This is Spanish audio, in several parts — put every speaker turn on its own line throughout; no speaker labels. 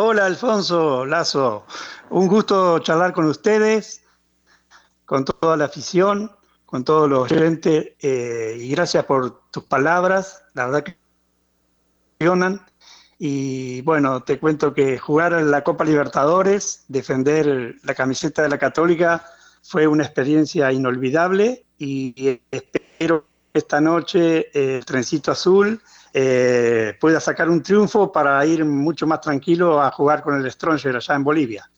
Hola Alfonso Lazo, un gusto charlar con ustedes, con toda la afición, con todos los oyentes eh, y gracias por tus palabras, la verdad que funcionan. Y bueno, te cuento que jugar en la Copa Libertadores, defender la camiseta de la Católica, fue una experiencia inolvidable y espero esta noche el trencito azul eh, pueda sacar un triunfo para ir mucho más tranquilo a jugar con el Stronger allá en Bolivia.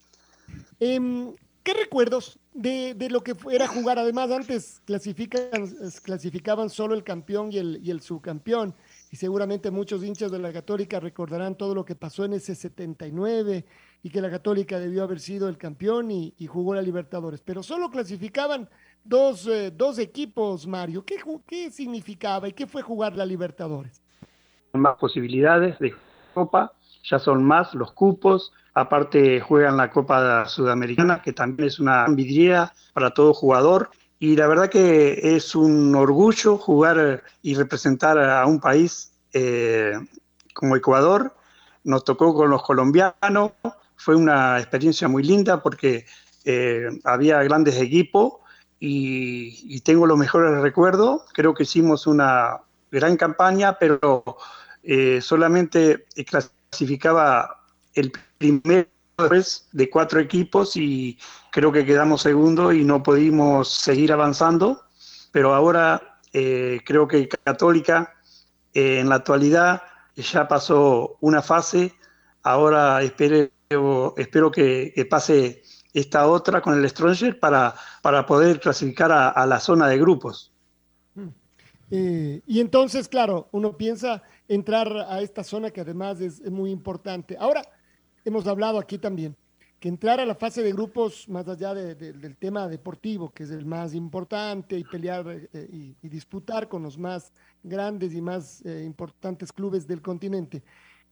Em, ¿Qué recuerdos de, lo que era jugar? Además, antes clasificaban solo el campeón y el, subcampeón. Y seguramente muchos hinchas de la Católica recordarán todo lo que pasó en ese 79 y que la Católica debió haber sido el campeón y, jugó la Libertadores. Pero solo clasificaban dos, eh, equipos, Mario. ¿Qué, ¿Qué significaba y qué fue jugar la Libertadores?
Más posibilidades de Copa, ya son más los cupos, aparte juegan la Copa Sudamericana, que también es una vidriera para todo jugador, y la verdad que es un orgullo jugar y representar a un país eh, como Ecuador. Nos tocó con los colombianos, fue una experiencia muy linda porque eh, había grandes equipos y tengo los mejores recuerdos. Creo que hicimos una gran campaña, pero eh, solamente clasificaba el primer de cuatro equipos y creo que quedamos segundo y no pudimos seguir avanzando, pero ahora eh, creo que Católica eh, en la actualidad ya pasó una fase, ahora espero, espero que, pase esta otra con el Stronger para, para poder clasificar a, la zona de grupos.
Mm. y entonces, claro, uno piensa entrar a esta zona que además es, muy importante. Ahora, hemos hablado aquí también que entrar a la fase de grupos, más allá del tema deportivo, que es el más importante, y pelear eh, y, disputar con los más grandes y más eh, importantes clubes del continente,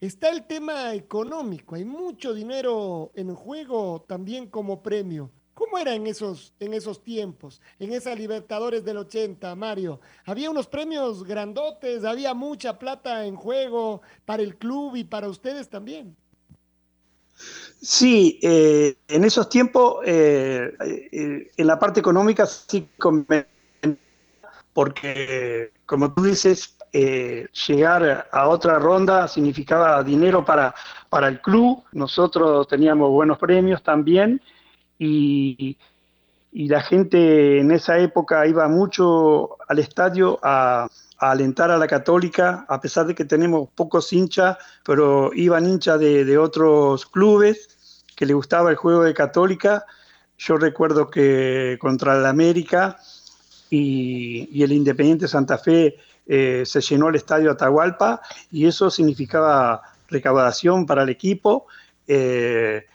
está el tema económico. Hay mucho dinero en juego también como premio. ¿Cómo era en esos, en esos tiempos, en esa Libertadores del 80, Mario? Había unos premios grandotes, había mucha plata en juego para el club y para ustedes también.
Sí, eh, en esos tiempos, eh, eh, en la parte económica sí, porque como tú dices, llegar a otra ronda significaba dinero para, para el club, nosotros teníamos buenos premios también y, la gente en esa época iba mucho al estadio a, alentar a la católica, a pesar de que tenemos pocos hinchas, pero iban hinchas de, otros clubes que le gustaba el juego de católica. Yo recuerdo que contra el América y, el Independiente Santa Fe eh, se llenó el estadio Atahualpa y eso significaba recaudación para el equipo. Eh,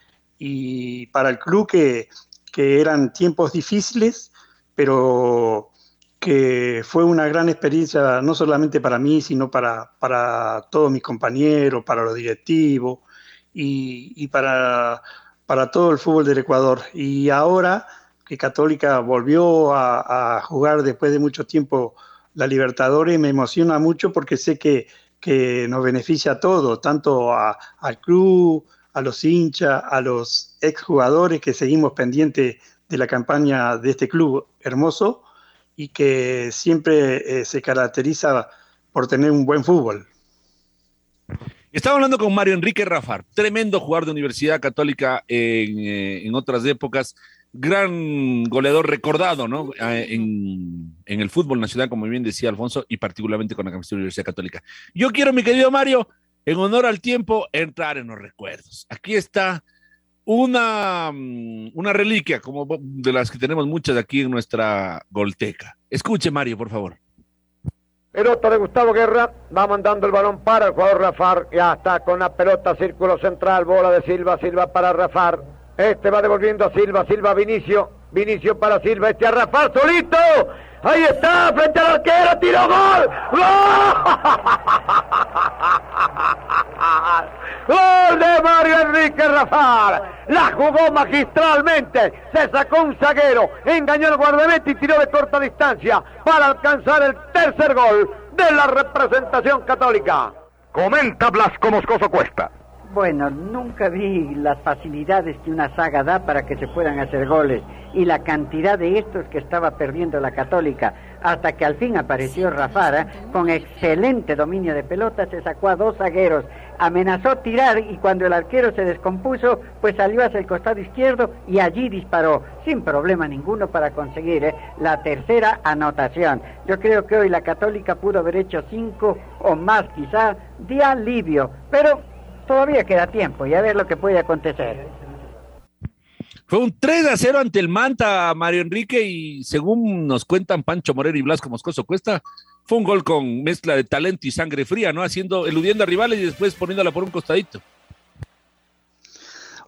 y para el club que, eran tiempos difíciles, pero que fue una gran experiencia no solamente para mí, sino para, para todos mis compañeros, para los directivos y, para, para, todo el fútbol del Ecuador. Y ahora que Católica volvió a, jugar después de mucho tiempo la Libertadores, me emociona mucho porque sé que, que nos beneficia a todos, tanto al club, a los hinchas, a los exjugadores que seguimos pendientes de la campaña de este club hermoso y que siempre eh, se caracteriza por tener un buen fútbol.
Estaba hablando con Mario Enrique Rafar, tremendo jugador de Universidad Católica en, eh, otras épocas, gran goleador recordado, ¿no? En, en, el fútbol nacional, como bien decía Alfonso, y particularmente con la Universidad Católica. Yo quiero, mi querido Mario, en honor al tiempo, entrar en los recuerdos. Aquí está una, mm, una reliquia, como de las que tenemos muchas aquí en nuestra Golteca. Escuche, Mario, por favor.
Pelota de Gustavo Guerra, va mandando el balón para el jugador Rafar, ya está con la pelota, círculo central, bola de Silva, Silva para Rafar, este va devolviendo a Silva, Silva Vinicio, Vinicio para Silva, este a Rafar solito, ahí está, frente al arquero, tiro gol, gol de Mario Enrique Rafar, la jugó magistralmente, se sacó un zaguero, engañó al guardameta y tiró de corta distancia para alcanzar el tercer gol de la representación católica.
Comenta Blasco Moscoso Cuesta.
Bueno, nunca vi las facilidades que una saga da para que se puedan hacer goles y la cantidad de estos que estaba perdiendo la Católica, hasta que al fin apareció Rafara con excelente dominio de pelota, se sacó a dos zagueros, amenazó tirar y cuando el arquero se descompuso, pues salió hacia el costado izquierdo y allí disparó, sin problema ninguno para conseguir eh, la tercera anotación. Yo creo que hoy la Católica pudo haber hecho cinco o más quizá de alivio, pero todavía queda tiempo y a ver lo que puede acontecer.
Fue un 3 a 0 ante el Manta, Mario Enrique, y según nos cuentan Pancho Moreno y Blasco Moscoso Cuesta, fue un gol con mezcla de talento y sangre fría, ¿no? Haciendo, eludiendo a rivales y después poniéndola por un costadito.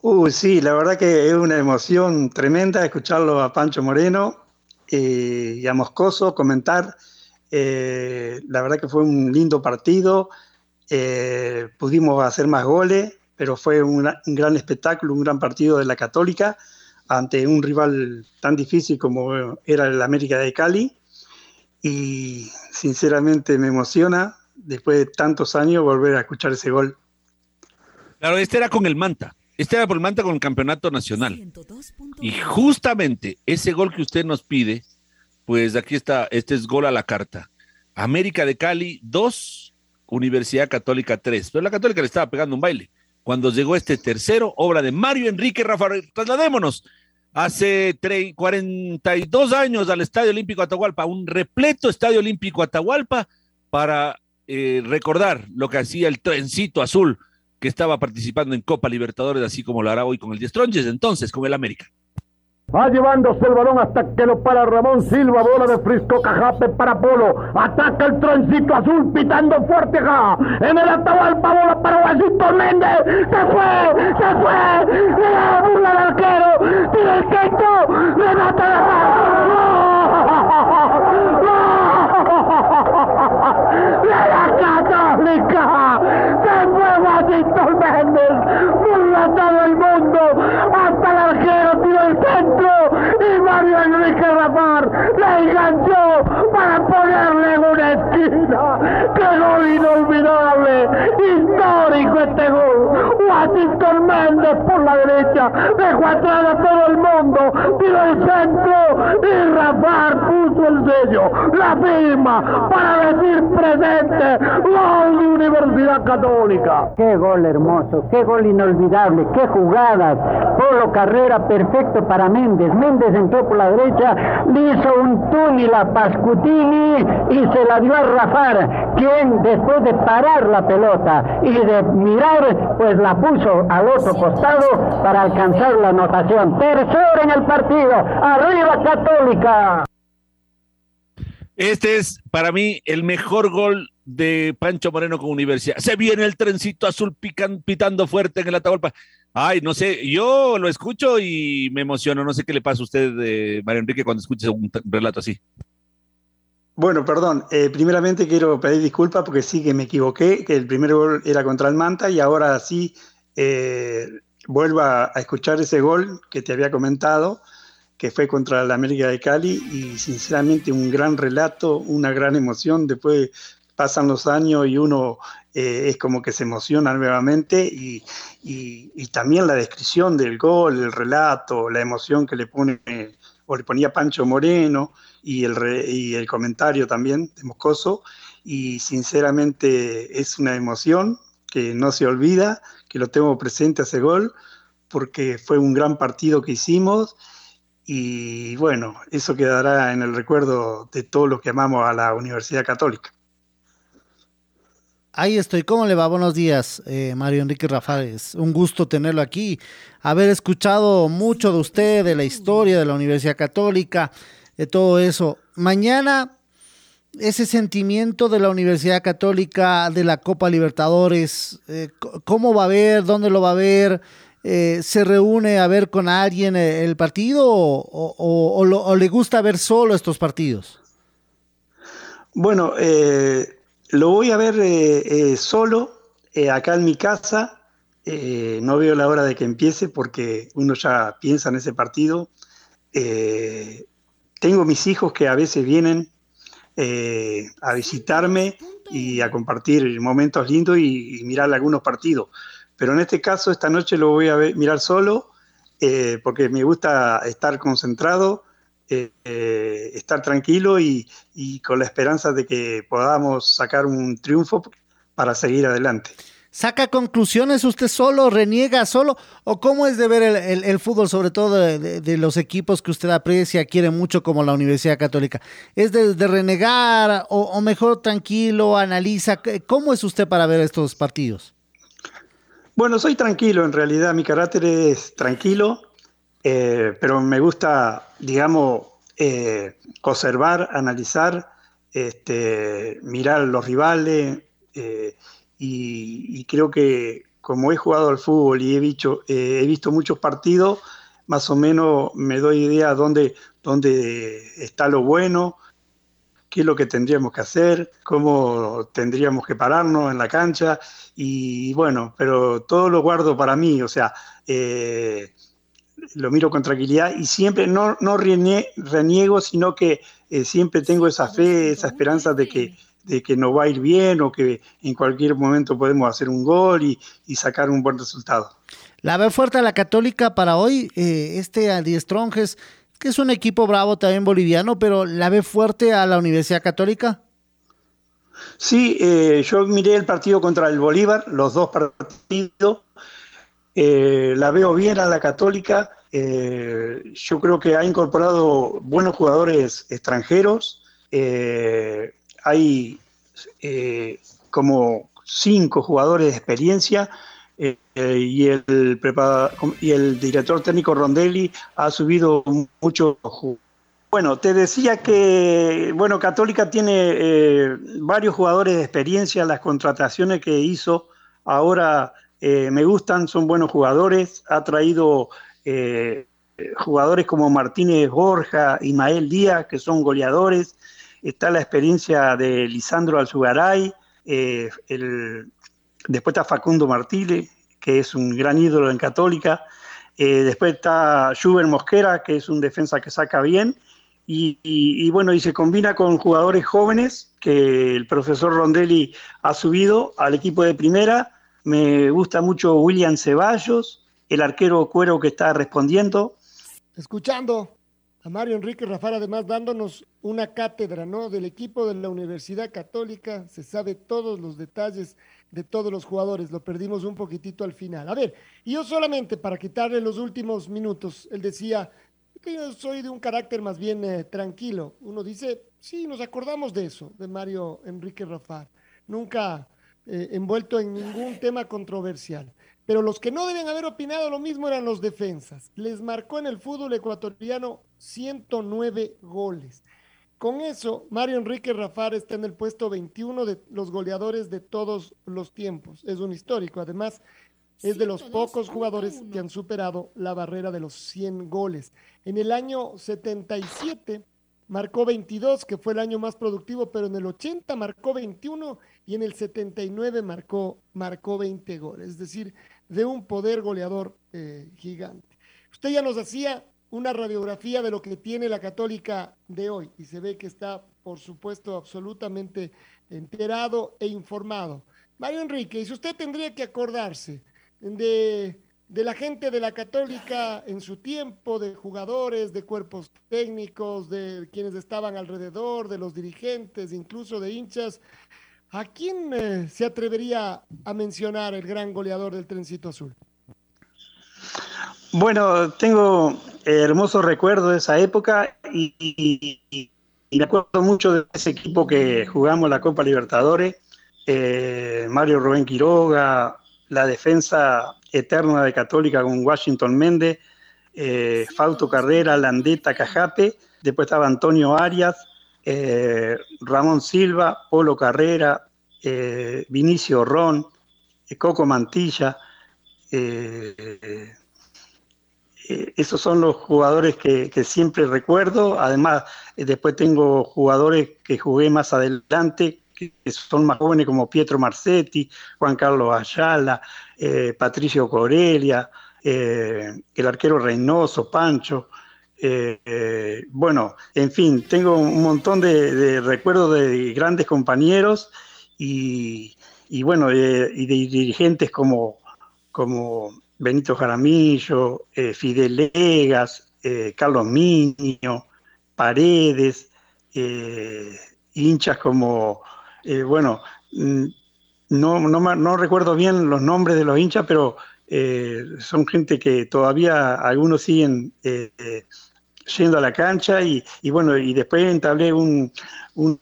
Uy, sí, la verdad que es una emoción tremenda escucharlo a Pancho Moreno eh, y a Moscoso comentar. Eh, la verdad que fue un lindo partido. Eh, pudimos hacer más goles, pero fue un gran espectáculo, un gran partido de la Católica ante un rival tan difícil como era el América de Cali. Y sinceramente me emociona después de tantos años volver a escuchar ese gol.
Claro, este era con el Manta. Este era por el Manta con el campeonato nacional. Y justamente ese gol que usted nos pide, pues aquí está, este es gol a la carta. América de Cali 2, Universidad Católica 3. Pero la Católica le estaba pegando un baile. Cuando llegó este tercero, obra de Mario Enrique Rafael, trasladémonos hace 42 años al Estadio Olímpico Atahualpa, un repleto Estadio Olímpico Atahualpa para eh, recordar lo que hacía el trencito azul que estaba participando en Copa Libertadores, así como lo hará hoy con el Diestronches, entonces con el América.
Va llevándose el balón hasta que lo para Ramón Silva, bola de Frisco Cajape para Polo. Ataca el trencito azul pitando fuerte ja. En el Atahualpa, bola para Washington Méndez. Se fue, se fue. Le da burla al arquero. Tira el quinto. Remata la Católica. Se fue Washington Méndez. Burla todo el mundo. Hasta el arquero derecha. Dejó atrás a todo el mundo. Tiró el centro. Y Rafar el sello. La firma para decir presente. Gol de Universidad Católica.
Qué gol hermoso. Qué gol inolvidable. Qué jugadas. Polo Carrera perfecto para Méndez. Méndez entró por la derecha, le hizo un túnel a Pascutini y se la dio a Rafar, quien después de parar la pelota y de mirar, pues la puso al otro costado para alcanzar la anotación. Tercero en el partido, arriba Católica.
Este es para mí el mejor gol de Pancho Moreno con Universidad. Se viene el trencito azul pican, pitando fuerte en el Atahualpa. Ay, no sé, yo lo escucho y me emociono. No sé qué le pasa a usted, eh, Mario Enrique, cuando escucha un relato así.
Bueno, perdón. Eh, primeramente quiero pedir disculpas porque sí que me equivoqué, que el primer gol era contra el Manta y ahora sí eh, vuelvo a, a, escuchar ese gol que te había comentado, que fue contra la América de Cali y sinceramente un gran relato, una gran emoción. Después pasan los años y uno eh, es como que se emociona nuevamente y, y, y, también la descripción del gol, el relato, la emoción que le pone o le ponía Pancho Moreno y el, re, y el comentario también de Moscoso y sinceramente es una emoción que no se olvida, que lo tengo presente ese gol porque fue un gran partido que hicimos y bueno, eso quedará en el recuerdo de todos los que amamos a la Universidad Católica.
Ahí estoy. ¿Cómo le va? Buenos días, eh, Mario Enrique Rafael. Un gusto tenerlo aquí. Haber escuchado mucho de usted, de la historia de la Universidad Católica, de todo eso. Mañana, ese sentimiento de la Universidad Católica, de la Copa Libertadores, eh, ¿cómo va a ver? ¿Dónde lo va a ver? Eh, ¿Se reúne a ver con alguien el partido o, le gusta ver solo estos partidos?
Bueno, eh lo voy a ver eh, eh, solo, eh, acá en mi casa. no veo la hora de que empiece porque uno ya piensa en ese partido. tengo mis hijos que a veces vienen a visitarme y a compartir momentos lindos y, mirar algunos partidos. Pero en este caso, esta noche lo voy a mirar solo porque me gusta estar concentrado eh, eh, estar tranquilo y, con la esperanza de que podamos sacar un triunfo para seguir adelante.
¿Saca conclusiones usted solo, reniega solo? ¿O cómo es de ver el, fútbol, sobre todo de, los equipos que usted aprecia, quiere mucho como la Universidad Católica? ¿Es de, renegar o, mejor tranquilo, analiza? ¿Cómo es usted para ver estos partidos?
Bueno, soy tranquilo, en realidad mi carácter es tranquilo, eh, pero me gusta, digamos, eh, conservar, analizar, este, mirar los rivales eh, y, creo que como he jugado al fútbol y he visto, he visto muchos partidos, más o menos me doy idea dónde, dónde está lo bueno, qué es lo que tendríamos que hacer, cómo tendríamos que pararnos en la cancha y bueno, pero todo lo guardo para mí, o sea, lo miro con tranquilidad y siempre no, no reniego, sino que eh, siempre tengo esa fe, esa esperanza de que, de que nos va a ir bien o que en cualquier momento podemos hacer un gol y, sacar un buen resultado.
La ve fuerte a la Católica para hoy, eh, este Adiestronjes, que es un equipo bravo también boliviano, pero la ve fuerte a la Universidad Católica.
Sí, eh, yo miré el partido contra el Bolívar, los dos partidos, eh, la veo bien a la Católica. Eh, yo creo que ha incorporado buenos jugadores extranjeros. Hay como cinco jugadores de experiencia y, el y el director técnico Rondelli ha subido mucho. Bueno, te decía que bueno Católica tiene varios jugadores de experiencia. Las contrataciones que hizo ahora eh, me gustan, son buenos jugadores, ha traído eh, jugadores como Martínez Borja, Ismael Díaz, que son goleadores, está la experiencia de Lisandro Alzugaray, eh, después está Facundo Martínez, que es un gran ídolo en Católica, después está Schubert Mosquera, que es un defensa que saca bien, y, bueno, y se combina con jugadores jóvenes que el profesor Rondelli ha subido al equipo de primera. Me gusta mucho William Ceballos, el arquero cuero que está respondiendo.
Escuchando a Mario Enrique Rafar, además dándonos una cátedra, ¿no? Del equipo de la Universidad Católica, se sabe todos los detalles de todos los jugadores, lo perdimos un poquitito al final. A ver, y yo solamente para quitarle los últimos minutos, él decía que yo soy de un carácter más bien eh, tranquilo. Uno dice, sí, nos acordamos de eso, de Mario Enrique Rafar. Nunca eh, envuelto en ningún tema controversial. Pero los que no deben haber opinado lo mismo eran los defensas. Les marcó en el fútbol ecuatoriano 109 goles. Con eso, Mario Enrique Rafar está en el puesto 21 de los goleadores de todos los tiempos. Es un histórico. Además, es de los pocos jugadores que han superado la barrera de los 100 goles. En el año 77 marcó 22, que fue el año más productivo, pero en el 80 marcó 21 y en el 79 marcó, marcó 20 goles, es decir, de un poder goleador eh, gigante. Usted ya nos hacía una radiografía de lo que tiene la católica de hoy y se ve que está, por supuesto, absolutamente enterado e informado. Mario Enrique, si usted tendría que acordarse de, de la gente de la católica en su tiempo, de jugadores, de cuerpos técnicos, de quienes estaban alrededor, de los dirigentes, incluso de hinchas, ¿A quién eh, se atrevería a mencionar el gran goleador del trencito azul?
Bueno, tengo hermosos recuerdos de esa época y, me acuerdo mucho de ese equipo que jugamos la Copa Libertadores, eh, Mario Rubén Quiroga, la defensa eterna de Católica con Washington Méndez, eh, Fausto Carrera, Landeta Cajape, después estaba Antonio Arias, eh, Ramón Silva, Polo Carrera, eh, Vinicio Ron, Coco Mantilla. esos son los jugadores que, siempre recuerdo. Además, después tengo jugadores que jugué más adelante, que son más jóvenes como Pietro Marcetti, Juan Carlos Ayala, eh, Patricio Corelia, eh, el arquero Reynoso, Pancho. Eh, bueno, en fin, tengo un montón de, recuerdos de grandes compañeros y, y bueno, y de dirigentes como, como Benito Jaramillo, Fidel Legas, Carlos Miño, Paredes, hinchas como eh, bueno, mm, no, no, no, recuerdo bien los nombres de los hinchas, pero eh, son gente que todavía algunos siguen eh, yendo a la cancha y, y, bueno, y después entablé un, un,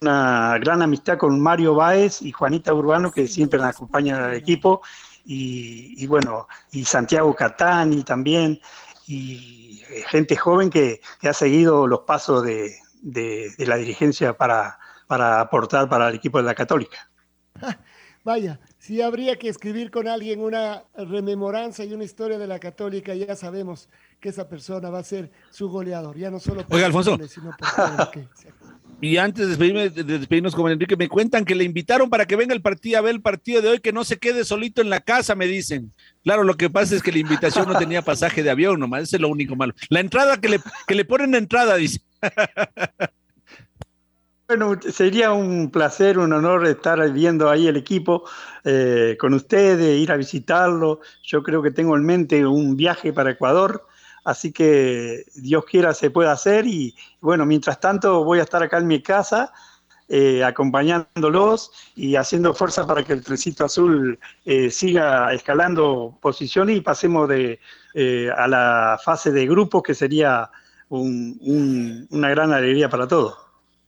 una gran amistad con Mario Báez y Juanita Urbano, que siempre nos acompañan al equipo, y, y bueno, y Santiago Catani también, y gente joven que, que ha seguido los pasos de, de, de la dirigencia para para aportar para el equipo de la Católica.
Vaya, si habría que escribir con alguien una rememoranza y una historia de la Católica, ya sabemos que esa persona va a ser su goleador, ya no solo por
Oiga, Alfonso.
goles, sino por que...
Y antes de, despedirme, de despedirnos con Enrique, me cuentan que le invitaron para que venga el partido a ver el partido de hoy, que no se quede solito en la casa, me dicen. Claro, lo que pasa es que la invitación no tenía pasaje de avión nomás, ese es lo único malo. La entrada que le, que le ponen entrada, dice.
Bueno, sería un placer, un honor estar viendo ahí el equipo eh, con ustedes, ir a visitarlo. Yo creo que tengo en mente un viaje para Ecuador, así que Dios quiera se pueda hacer y bueno, mientras tanto voy a estar acá en mi casa eh, acompañándolos y haciendo fuerza para que el trencito azul eh, siga escalando posiciones y pasemos de, eh, a la fase de grupos que sería un, un, una gran alegría para todos.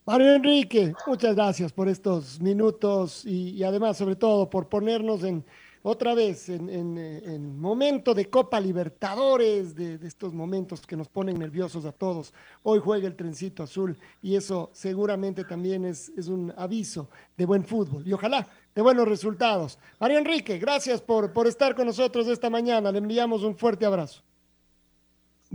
Mario Enrique, muchas gracias por estos minutos y, además, sobre todo, por ponernos en otra vez en, en, en momento de Copa Libertadores, de, estos momentos que nos ponen nerviosos a todos. Hoy juega el trencito azul y eso seguramente también es, un aviso de buen fútbol y ojalá de buenos resultados. Mario Enrique, gracias por estar con nosotros esta mañana. Le enviamos un fuerte abrazo.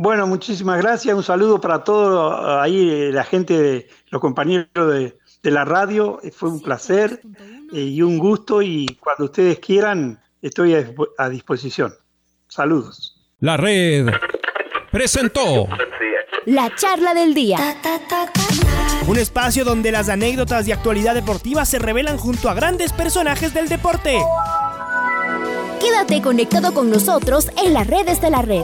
Bueno, muchísimas gracias. Un saludo para todo ahí, la gente, de, los compañeros de, de la radio. Fue un placer eh, y un gusto y cuando ustedes quieran estoy a, a disposición. Saludos.
La red presentó
La charla del día.
Un espacio donde las anécdotas de actualidad deportiva se revelan junto a grandes personajes del deporte.
Quédate conectado con nosotros en las redes de la red.